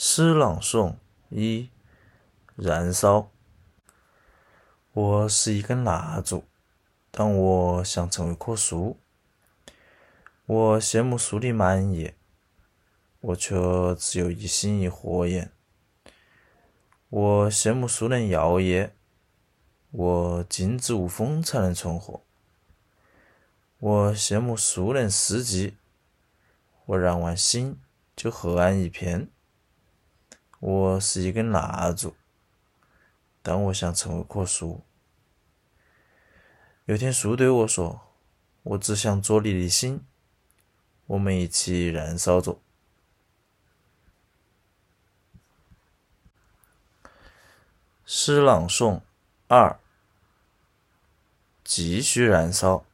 诗朗诵一，燃烧。我是一根蜡烛，但我想成为棵树。我羡慕树的满叶，我却只有一心一火焰。我羡慕树能摇曳，我静止无风才能存活。我羡慕树能四季，我燃完心就黑暗一片。我是一根蜡烛，但我想成为棵树。有天树对我说：“我只想做你的心，我们一起燃烧着。”诗朗诵二，继续燃烧。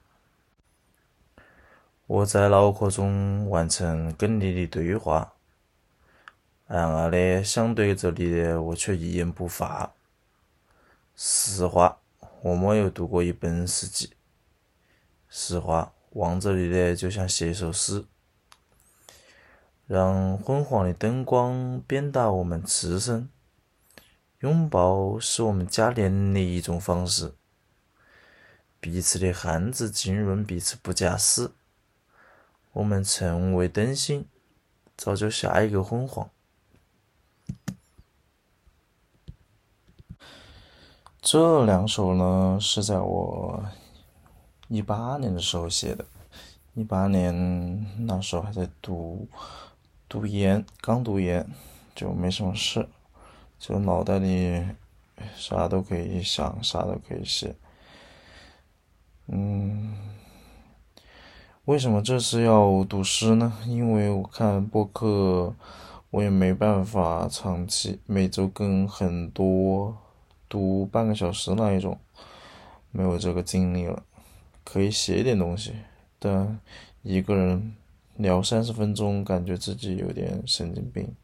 我在脑壳中完成跟你的对话。暗暗的相对着你的，我却一言不发。实话，我没有读过一本诗集。实话，望着你的就像写一首诗。让昏黄的灯光鞭打我们刺身，拥抱是我们加年的一种方式。彼此的汗渍浸润彼此不假思。我们成为灯芯，造就下一个昏黄。这两首呢，是在我一八年的时候写的。一八年那时候还在读读研，刚读研，就没什么事，就脑袋里啥都可以想，啥都可以写。嗯，为什么这次要读诗呢？因为我看播客，我也没办法长期每周更很多。读半个小时那一种，没有这个精力了。可以写一点东西，但一个人聊三十分钟，感觉自己有点神经病。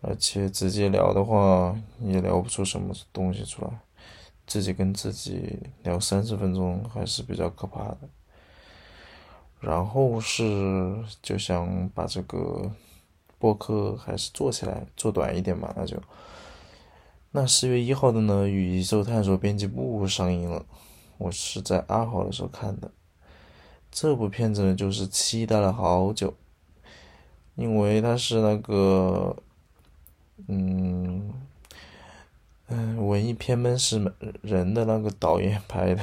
而且直接聊的话，也聊不出什么东西出来。自己跟自己聊三十分钟，还是比较可怕的。然后是就想把这个播客还是做起来，做短一点嘛，那就。那十月一号的呢，《宇宙探索编辑部》上映了，我是在二号的时候看的。这部片子呢，就是期待了好久，因为它是那个，嗯，嗯，文艺片门是人的那个导演拍的，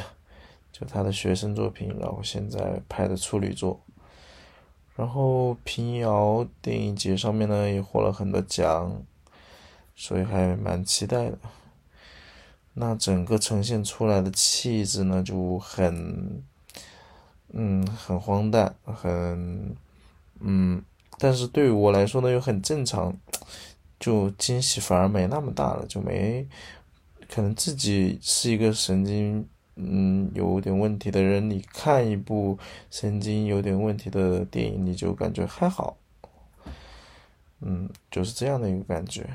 就他的学生作品，然后现在拍的处女作。然后平遥电影节上面呢，也获了很多奖。所以还蛮期待的。那整个呈现出来的气质呢，就很，嗯，很荒诞，很，嗯，但是对于我来说呢，又很正常，就惊喜反而没那么大了，就没，可能自己是一个神经，嗯，有点问题的人，你看一部神经有点问题的电影，你就感觉还好，嗯，就是这样的一个感觉。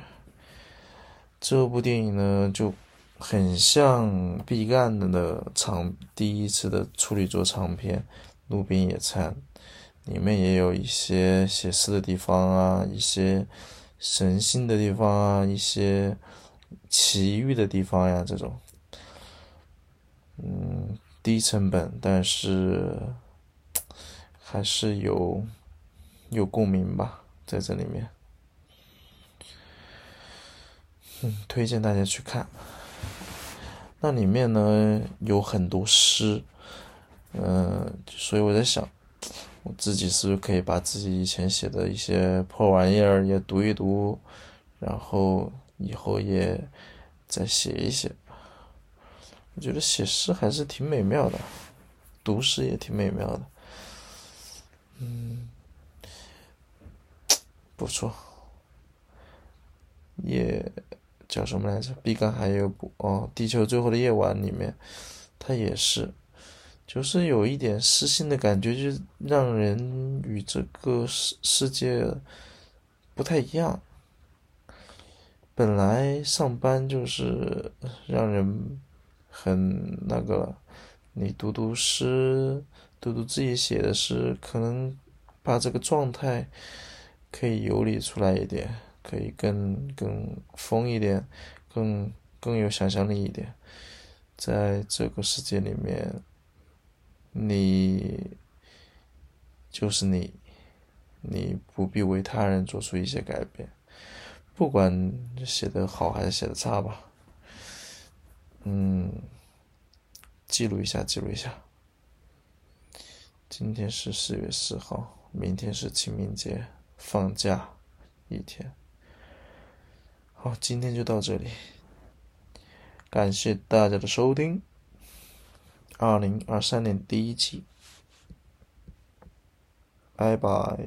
这部电影呢，就很像毕赣的的长第一次的处女作长片《路边野餐》，里面也有一些写诗的地方啊，一些神性的地方啊，一些奇遇的地方呀，这种，嗯，低成本，但是还是有有共鸣吧，在这里面。推荐大家去看。那里面呢有很多诗，嗯，所以我在想，我自己是不是可以把自己以前写的一些破玩意儿也读一读，然后以后也再写一写。我觉得写诗还是挺美妙的，读诗也挺美妙的。嗯，不错，也。叫什么来着？毕赣还有部哦，《地球最后的夜晚》里面，他也是，就是有一点失心的感觉，就让人与这个世世界不太一样。本来上班就是让人很那个，你读读诗，读读自己写的诗，可能把这个状态可以游离出来一点。可以更更疯一点，更更有想象力一点。在这个世界里面，你就是你，你不必为他人做出一些改变，不管写的好还是写的差吧。嗯，记录一下，记录一下。今天是四月四号，明天是清明节，放假一天。好，今天就到这里。感谢大家的收听，二零二三年第一期，拜拜。